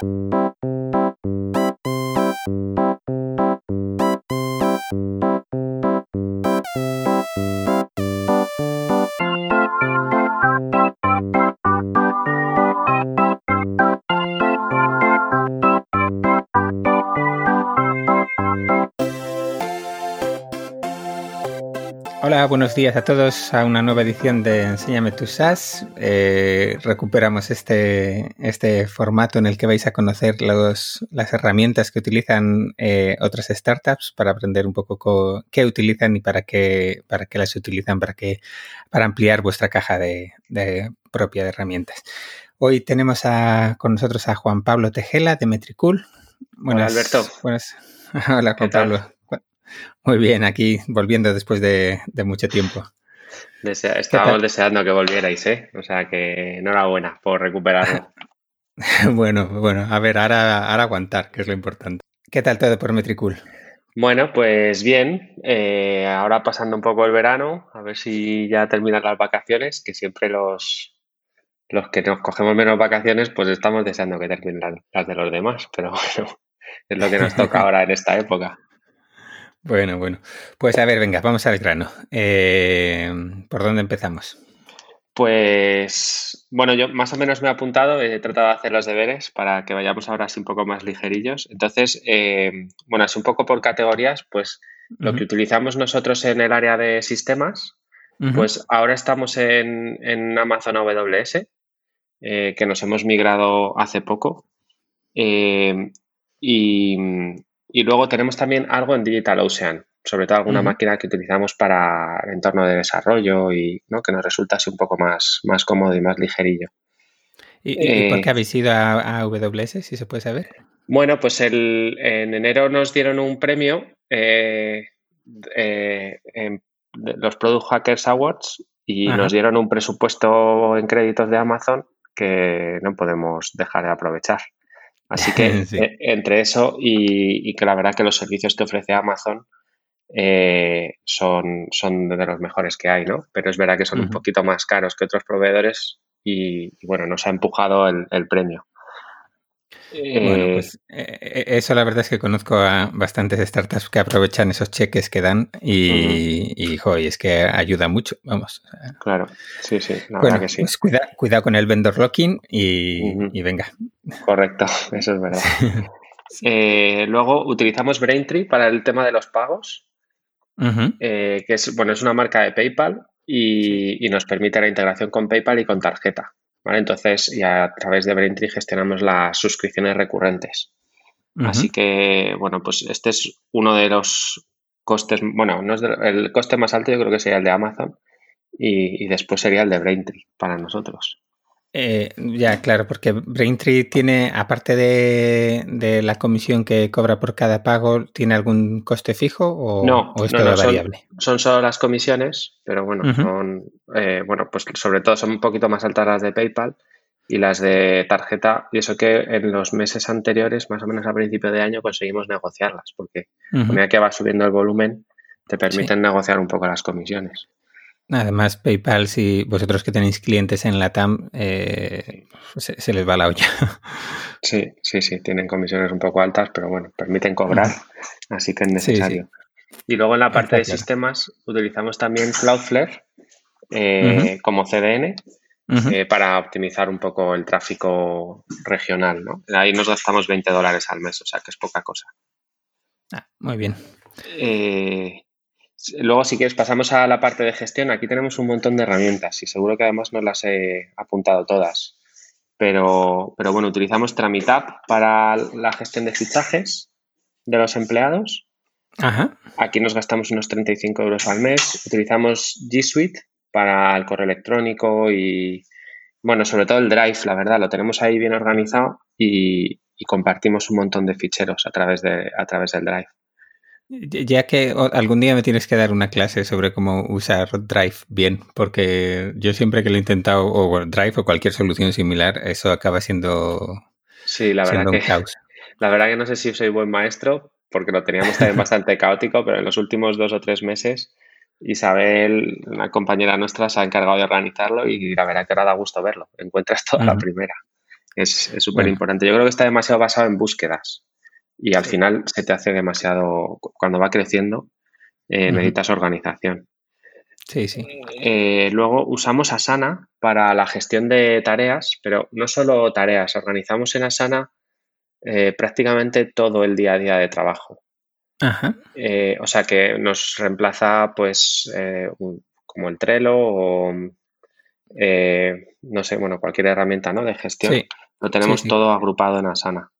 Hola, buenos días a todos a una nueva edición de Enséñame tu SaaS. Eh, recuperamos este, este formato en el que vais a conocer los, las herramientas que utilizan eh, otras startups para aprender un poco qué utilizan y para qué, para qué las utilizan, para, que, para ampliar vuestra caja de, propia de herramientas. Hoy tenemos a, con nosotros a Juan Pablo Tejela de Metricool. Hola, Alberto. Hola, Juan Pablo. Muy bien, aquí volviendo después de, mucho tiempo. estábamos deseando que volvierais, ¿eh? O sea que enhorabuena por recuperarlo. bueno, bueno, a ver, ahora, ahora aguantar, que es lo importante. ¿Qué tal todo por Metricool? Bueno, pues bien, eh, ahora pasando un poco el verano, a ver si ya terminan las vacaciones, que siempre los, los que nos cogemos menos vacaciones, pues estamos deseando que terminen las de los demás, pero bueno, es lo que nos toca ahora en esta época. Bueno, bueno. Pues a ver, venga, vamos al grano. Eh, ¿Por dónde empezamos? Pues bueno, yo más o menos me he apuntado, he tratado de hacer los deberes para que vayamos ahora así un poco más ligerillos. Entonces, eh, bueno, es un poco por categorías, pues lo que utilizamos nosotros en el área de sistemas, pues ahora estamos en, Amazon AWS, eh, que nos hemos migrado hace poco. y, y luego tenemos también algo en DigitalOcean, sobre todo alguna máquina que utilizamos para el entorno de desarrollo y que nos resulta así un poco más, más cómodo y más ligerillo. ¿Y, por qué eh, habéis ido a, AWS, si se puede saber? Bueno, pues el, en enero nos dieron un premio, eh, eh, en los Product Hackers Awards, y nos dieron un presupuesto en créditos de Amazon que no podemos dejar de aprovechar. Así que eh, entre eso y, que la verdad que los servicios que ofrece Amazon eh, son, son de los mejores que hay, ¿no? Pero es verdad que son un poquito más caros que otros proveedores y, bueno, nos ha empujado el premio. Bueno, eh, pues eh, eh, eso la verdad es que conozco a bastantes startups que aprovechan esos cheques que dan y, es que ayuda mucho, vamos. Claro, sí, sí, la verdad que sí. Pues cuidado con el vendor locking y, venga. Correcto, eso es verdad. luego utilizamos Braintree para el tema de los pagos, que es, bueno, es una marca de PayPal y nos permite la integración con PayPal y con tarjeta. Entonces, y a través de Braintree gestionamos las suscripciones recurrentes. Así que, bueno, pues este es uno de los costes, bueno, no es el coste más alto yo creo que sería el de Amazon y, y después sería el de Braintree para nosotros. Eh, ya, claro, porque Braintree tiene, aparte de, la comisión que cobra por cada pago, ¿tiene algún coste fijo o, no, es todo variable? Son, solo las comisiones, pero bueno, son, eh, bueno, pues sobre todo son un poquito más altas las de PayPal y las de tarjeta, y eso que en los meses anteriores, más o menos a principio de año, conseguimos negociarlas, porque a medida que va subiendo el volumen, te permiten negociar un poco las comisiones. Además, PayPal, si vosotros que tenéis clientes en la TAM, eh, se, les va la olla. Sí, sí, sí, tienen comisiones un poco altas, pero bueno, permiten cobrar, así que es necesario. Y luego en la parte de sistemas utilizamos también Cloudflare eh, como CDN eh, para optimizar un poco el tráfico regional. ¿no? Ahí nos gastamos 20 dólares al mes, o sea que es poca cosa. Ah, muy bien. Luego, si quieres, pasamos a la parte de gestión. Aquí tenemos un montón de herramientas y seguro que además no las he apuntado todas. Pero, pero bueno, utilizamos Tramitab para la gestión de fichajes de los empleados. Aquí nos gastamos unos 35 euros al mes. Utilizamos G Suite para el correo electrónico y, bueno, sobre todo el Drive, la verdad, lo tenemos ahí bien organizado y, y compartimos un montón de ficheros a través, de, a través del Drive. Ya que algún día me tienes que dar una clase sobre cómo usar Drive bien, porque yo siempre que lo he intentado, o Drive o cualquier solución similar, eso acaba siendo, sí, la verdad que, caos. La verdad que no sé si soy buen maestro, porque lo teníamos también bastante caótico, pero en los últimos dos o tres meses Isabel, una compañera nuestra, se ha encargado de organizarlo y la verdad que ahora da gusto verlo. Encuentras toda la primera. Es súper importante. Yo creo que está demasiado basado en búsquedas y al final se te hace demasiado, cuando va creciendo, eh, necesitas organización. Sí, sí. Eh, luego usamos Asana para la gestión de tareas, pero no solo tareas, organizamos en Asana eh, prácticamente todo el día a día de trabajo. Ajá. o sea que nos reemplaza pues como el Trello o no sé, bueno, cualquier herramienta ¿no? de gestión. Lo tenemos todo agrupado en Asana.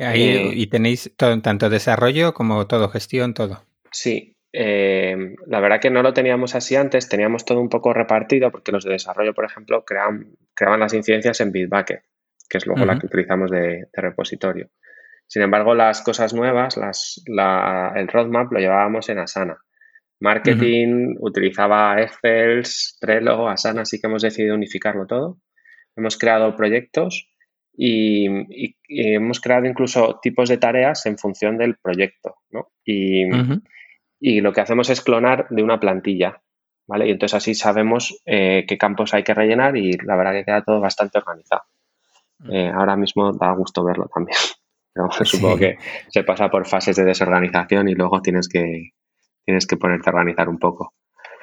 Ahí, y tenéis todo, tanto desarrollo como todo gestión, todo. Sí, eh, la verdad que no lo teníamos así antes, teníamos todo un poco repartido porque los de desarrollo, por ejemplo, creaban, creaban las incidencias en Bitbucket, que es luego la que utilizamos de, repositorio. Sin embargo, las cosas nuevas, las, el roadmap lo llevábamos en Asana. Marketing utilizaba Excel, Trello, Asana, así que hemos decidido unificarlo todo. Hemos creado proyectos y, hemos creado incluso tipos de tareas en función del proyecto. ¿no? Y, y lo que hacemos es clonar de una plantilla, ¿vale? Y entonces así sabemos eh, qué campos hay que rellenar y la verdad que queda todo bastante organizado. Mm. Eh, ahora mismo da gusto verlo también. Pero supongo que se pasa por fases de desorganización y luego tienes que, tienes que ponerte a organizar un poco.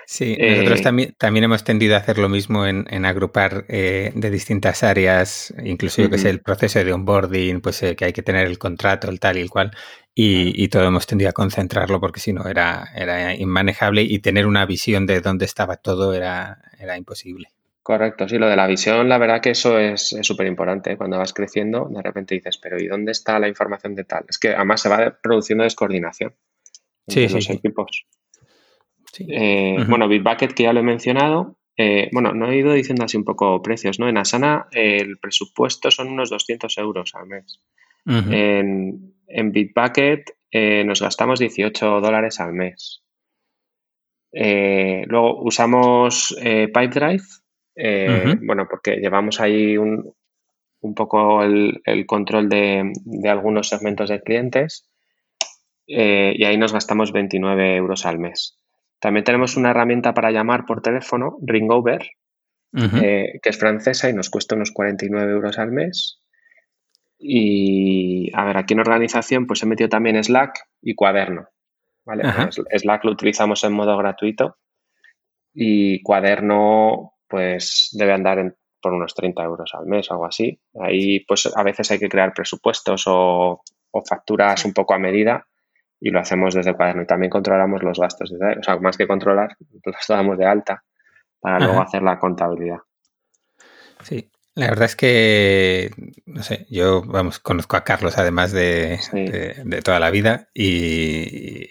Sí, nosotros eh, también, también hemos tendido a hacer lo mismo en, agrupar de distintas áreas, incluso yo que sé, el proceso de onboarding, pues que hay que tener el contrato, el tal y el cual, y, todo hemos tendido a concentrarlo porque si no era, era inmanejable y tener una visión de dónde estaba todo era, era imposible. Correcto, sí, lo de la visión, la verdad que eso es súper importante. ¿eh? Cuando vas creciendo, de repente dices, pero ¿y dónde está la información de tal? Es que además se va produciendo descoordinación entre los equipos. Eh, bueno, Bitbucket, que ya lo he mencionado. Eh, bueno, no he ido diciendo así un poco precios, ¿no? En Asana el presupuesto son unos 200 euros al mes. en, en Bitbucket eh, nos gastamos 18 dólares al mes. Eh, luego usamos eh, Pipedrive, bueno, porque llevamos ahí un, poco el, control de, algunos segmentos de clientes y ahí nos gastamos 29 euros al mes. También tenemos una herramienta para llamar por teléfono, Ringover, que es francesa y nos cuesta unos 49 euros al mes. Y a ver, aquí en organización pues he metido también Slack y Cuaderno. ¿vale? Slack lo utilizamos en modo gratuito y Cuaderno pues debe andar por unos 30 euros al mes o algo así. Ahí pues a veces hay que crear presupuestos o, facturas un poco a medida y lo hacemos desde Cuaderno. Y también controlamos los gastos, o sea, más que controlar, los damos de alta para luego hacer la contabilidad. Sí, la verdad es que, no sé, yo, vamos, conozco a Carlos además de, toda la vida y,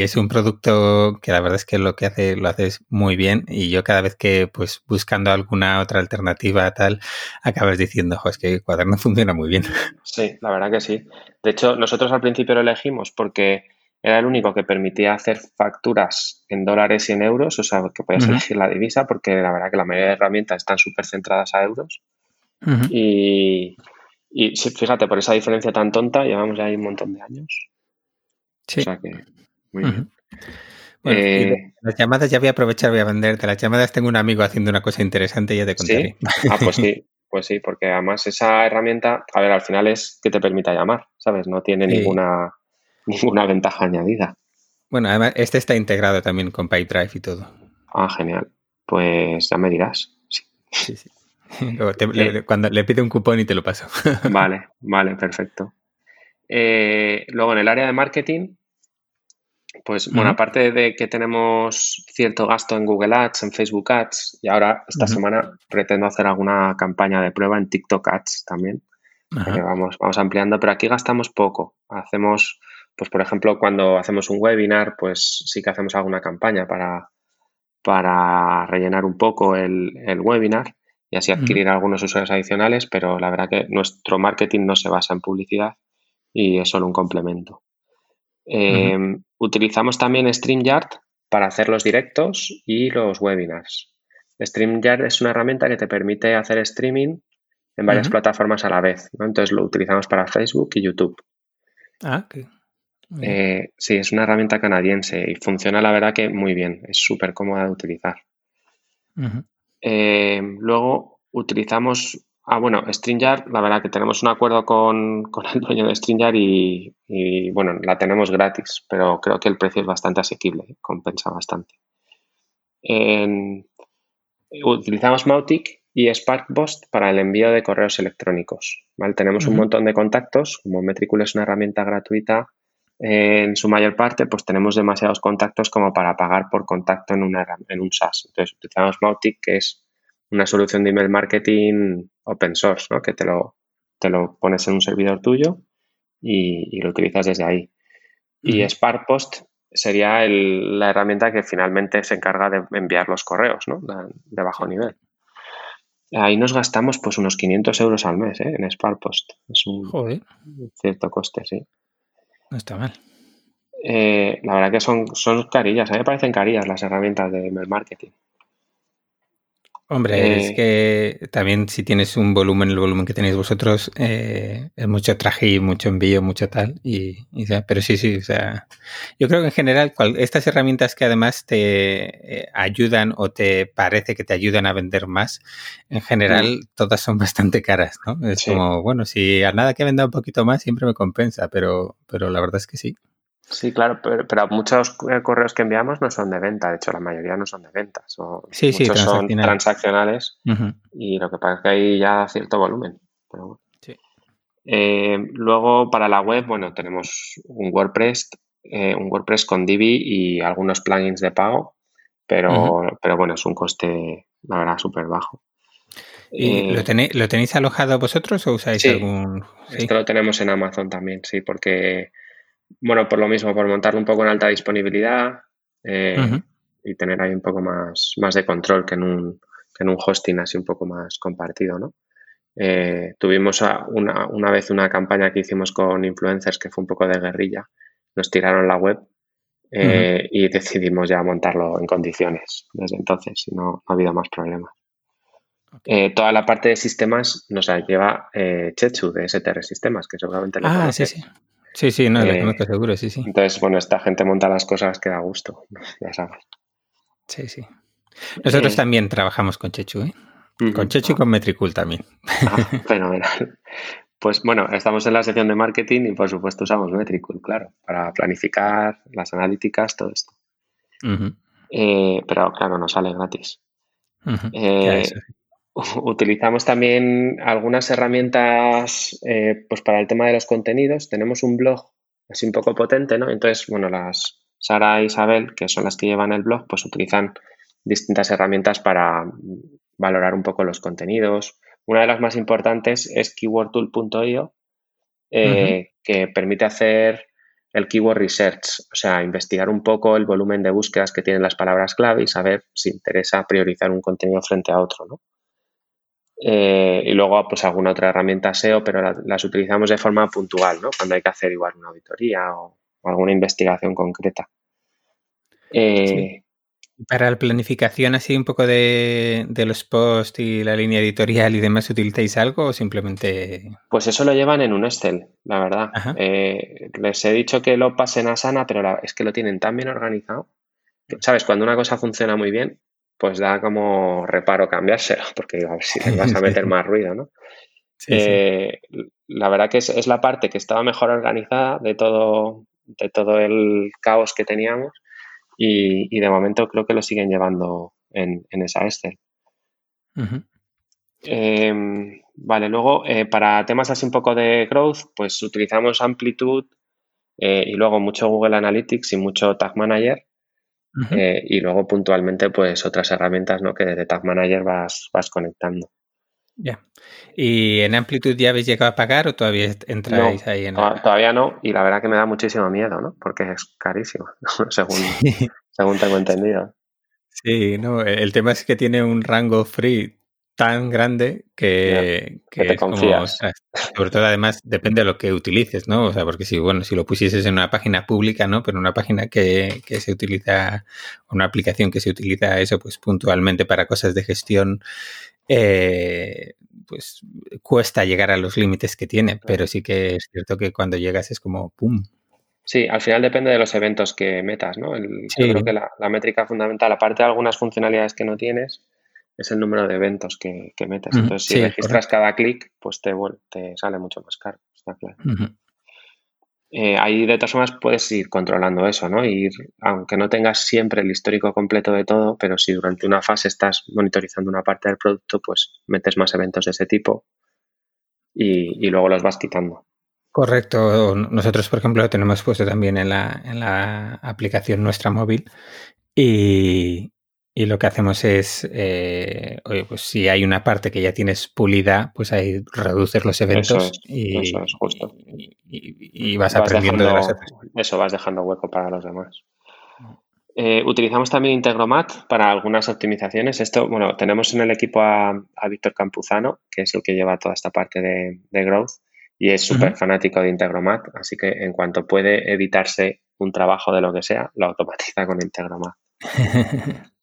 es un producto que la verdad es que lo que hace lo haces muy bien y yo cada vez que, pues, buscando alguna otra alternativa tal, acabas diciendo, jo, es que Cuaderno funciona muy bien. Sí, la verdad que sí. De hecho, nosotros al principio lo elegimos porque era el único que permitía hacer facturas en dólares y en euros, o sea, que podías elegir la divisa, porque la verdad que la mayoría de herramientas están súper centradas a euros. Y, fíjate, por esa diferencia tan tonta, llevamos ya ahí un montón de años. Sí. O sea que, muy bien. Eh, las llamadas ya voy a aprovechar, voy a venderte. Las llamadas tengo un amigo haciendo una cosa interesante y ya te contaré. ¿Sí? Ah, pues sí, pues sí, porque además esa herramienta, a ver, al final es que te permita llamar, ¿sabes? No tiene ninguna ninguna ventaja añadida. Bueno, además, este está integrado también con PyDrive y todo. Ah, genial. Pues ya me dirás. Sí, sí. Eh, cuando le pide un cupón y te lo paso. Vale, vale, perfecto. Eh, luego en el área de marketing, pues bueno, aparte de que tenemos cierto gasto en Google Ads, en Facebook Ads, y ahora esta semana pretendo hacer alguna campaña de prueba en TikTok Ads también. Vamos, vamos ampliando, pero aquí gastamos poco. Hacemos pues por ejemplo, cuando hacemos un webinar, pues sí que hacemos alguna campaña para, para rellenar un poco el, webinar y así adquirir algunos usuarios adicionales, pero la verdad que nuestro marketing no se basa en publicidad y es solo un complemento. Em, utilizamos también StreamYard para hacer los directos y los webinars. StreamYard es una herramienta que te permite hacer streaming en varias plataformas a la vez. Entonces lo utilizamos para Facebook y YouTube. Ah, eh, sí, es una herramienta canadiense y funciona la verdad que muy bien, es súper cómoda de utilizar. Eh, luego utilizamos Ah, bueno, StreamYard, la verdad que tenemos un acuerdo con, el dueño de StreamYard y, y, bueno, la tenemos gratis, pero creo que el precio es bastante asequible, ¿eh? compensa bastante. utilizamos Mautic y SparkPost para el envío de correos electrónicos. ¿vale? Tenemos un montón de contactos, como Metricool es una herramienta gratuita, en su mayor parte, pues tenemos demasiados contactos como para pagar por contacto en, una, en un SaaS. Entonces, utilizamos Mautic, que es una solución de email marketing open source, ¿no? que te lo, te lo pones en un servidor tuyo y, lo utilizas desde ahí. Y SparkPost sería la herramienta que finalmente se encarga de enviar los correos ¿no? de bajo nivel. Ahí nos gastamos pues unos 500 euros al mes ¿eh? en SparkPost. Es un cierto coste, sí. No está mal. Eh, la verdad que son, son carillas. A mí me parecen carillas las herramientas de email marketing. Hombre, es eh, que también si tienes un volumen, el volumen que tenéis vosotros, eh, es mucho traje, mucho envío, mucho tal. Y, pero sí, sí, o sea, yo creo que en general estas herramientas que además te eh, ayudan o te parece que te ayudan a vender más, en general mm. todas son bastante caras, ¿no? Es como, bueno, si a nada que venda un poquito más siempre me compensa, pero, pero la verdad es que sí. Sí, claro, pero, muchos eh, correos que enviamos no son de venta, de hecho la mayoría no son de ventas, o sí, muchos son transaccionales y lo que pasa es que hay ya cierto volumen. Eh, luego para la web, bueno, tenemos un WordPress, eh, un WordPress con Divi y algunos plugins de pago, pero, pero bueno, es un coste, la verdad, súper bajo. ¿Y lo, tenéis, lo tenéis alojado vosotros o usáis algún...? Esto lo tenemos en Amazon también, sí, porque bueno, por lo mismo, por montarlo un poco en alta disponibilidad eh, y tener ahí un poco más, más de control que en, un, que en un hosting así un poco más compartido, ¿no? Eh, tuvimos una, una, vez una campaña que hicimos con influencers que fue un poco de guerrilla. Nos tiraron la web eh, y decidimos ya montarlo en condiciones desde entonces y no, ha habido más problemas. toda la parte de sistemas nos la lleva Chechu de STR Sistemas, que seguramente lo ah, sí, sí. Sí, sí, no, le eh, conozco seguro, sí, sí. Entonces, bueno, esta gente monta las cosas que da gusto, ya sabes. Sí, sí. Nosotros eh, también trabajamos con Chechu, ¿eh? Con Chechu y con Metricool también. Ah, fenomenal. Pues bueno, estamos en la sección de marketing y por supuesto usamos Metricool, claro, para planificar las analíticas, todo esto. Eh, pero claro, no sale gratis. Utilizamos también algunas herramientas eh, pues para el tema de los contenidos. Tenemos un blog así un poco potente, ¿no? Entonces, bueno, las Sara e Isabel, que son las que llevan el blog, pues utilizan distintas herramientas para valorar un poco los contenidos. Una de las más importantes es keywordtool.io, eh, que permite hacer el keyword research, o sea, investigar un poco el volumen de búsquedas que tienen las palabras clave y saber si interesa priorizar un contenido frente a otro, ¿no? Eh, y luego, pues alguna otra herramienta SEO, pero las utilizamos de forma puntual, ¿no? Cuando hay que hacer igual una auditoría o, alguna investigación concreta. Eh, Para la planificación así un poco de, los posts y la línea editorial y demás, ¿utilizáis algo o simplemente...? Pues eso lo llevan en un Excel, la verdad. Eh, les he dicho que lo pasen a Sana, pero es que lo tienen tan bien organizado. ¿Sabes? Cuando una cosa funciona muy bien, pues da como reparo cambiárselo, porque a ver si le vas a meter más ruido, ¿no? Eh, la verdad que es, la parte que estaba mejor organizada de todo, de todo el caos que teníamos y, de momento creo que lo siguen llevando en, esa Excel. Em, vale, luego eh, para temas así un poco de growth, pues utilizamos Amplitude eh, y luego mucho Google Analytics y mucho Tag Manager eh, y luego puntualmente, pues otras herramientas ¿no? que desde Tag Manager vas, vas conectando. Ya. ¿Y en Amplitude ya habéis llegado a pagar o todavía entráis ahí en Todavía no, y la verdad que me da muchísimo miedo, ¿no? Porque es carísimo, según, según tengo entendido. Sí, no, el tema es que tiene un rango free tan grande que, que, te confías. sobre todo, además, depende de lo que utilices, ¿no? O sea, porque si, bueno, si lo pusieses en una página pública, ¿no? Pero una página que, que se utiliza, una aplicación que se utiliza eso, pues puntualmente para cosas de gestión, eh, pues cuesta llegar a los límites que tiene, pero sí que es cierto que cuando llegas es como ¡pum! Sí, al final depende de los eventos que metas, ¿no? Yo creo que la, la métrica fundamental, aparte de algunas funcionalidades que no tienes, es el número de eventos que, metes. Entonces, si registras cada clic, pues te, te sale mucho más caro, está claro. Eh, ahí de todas formas puedes ir controlando eso, ¿no? Ir, aunque no tengas siempre el histórico completo de todo, pero si durante una fase estás monitorizando una parte del producto, pues metes más eventos de ese tipo y, luego los vas quitando. Correcto. Nosotros, por ejemplo, lo tenemos puesto también en la, en la aplicación nuestra móvil y, y lo que hacemos es, eh, oye, pues si hay una parte que ya tienes pulida, pues ahí reduces los eventos y, y, vas, aprendiendo de las Eso, vas dejando hueco para los demás. Eh, utilizamos también Integromat para algunas optimizaciones. Esto, bueno, tenemos en el equipo a, Víctor Campuzano, que es el que lleva toda esta parte de, growth y es súper fanático de Integromat, así que en cuanto puede evitarse un trabajo de lo que sea, lo automatiza con Integromat.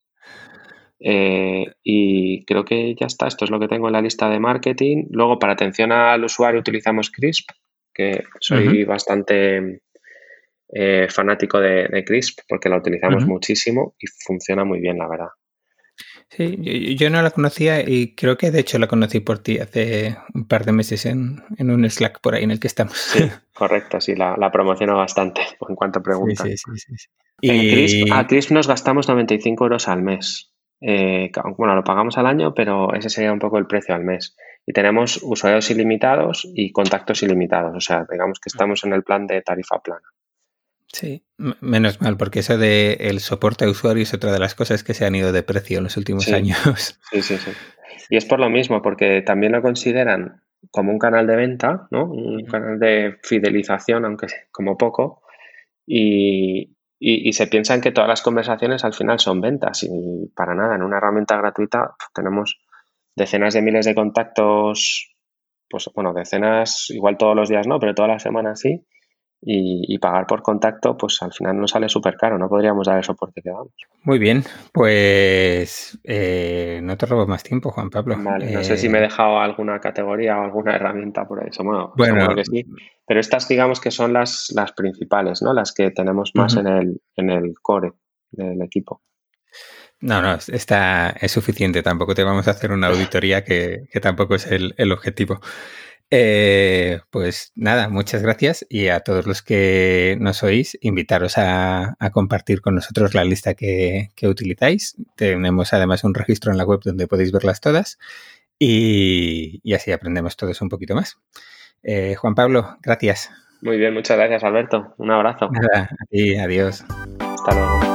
Eh, y creo que ya está, esto es lo que tengo en la lista de marketing. Luego, para atención al usuario utilizamos Crisp, que soy bastante eh, fanático de, Crisp porque la utilizamos muchísimo y funciona muy bien, la verdad. Sí, yo, no la conocía y creo que de hecho la conocí por ti hace un par de meses en, un Slack por ahí en el que estamos. Sí, correcto, sí, la, la promociono bastante en cuanto preguntas. Sí, sí, sí, y... a Crisp nos gastamos 95 euros al mes. Eh, bueno, lo pagamos al año, pero ese sería un poco el precio al mes. Y tenemos usuarios ilimitados y contactos ilimitados. O sea, digamos que estamos en el plan de tarifa plana. Sí, menos mal, porque eso de el soporte a usuarios es otra de las cosas que se han ido de precio en los últimos años. Sí, sí, sí. Y es por lo mismo, porque también lo consideran como un canal de venta, ¿no? Un canal de fidelización, aunque como poco. Y, y, se piensan que todas las conversaciones al final son ventas y para nada, en una herramienta gratuita tenemos decenas de miles de contactos, pues bueno, decenas, igual todos los días no, pero todas las semanas sí, y, pagar por contacto, pues al final nos sale súper caro, no podríamos dar el soporte que damos. Muy bien, pues eh, no te robo más tiempo, Juan Pablo. Vale, no sé si me he eh, dejado alguna categoría o alguna herramienta por eso. Bueno, bueno que sí. Pero estas digamos que son las, las principales, ¿no? Las que tenemos más en, el, en el core del equipo. No, no, está, es suficiente. Tampoco te vamos a hacer una auditoría que, que tampoco es el, el objetivo. Eh, pues nada, muchas gracias y a todos los que nos oís, invitaros a, compartir con nosotros la lista que, utilizáis. Tenemos además un registro en la web donde podéis verlas todas y, así aprendemos todos un poquito más. Eh, Juan Pablo, gracias. Muy bien, muchas gracias Alberto. Un abrazo. Nada, a ti, adiós. Hasta luego.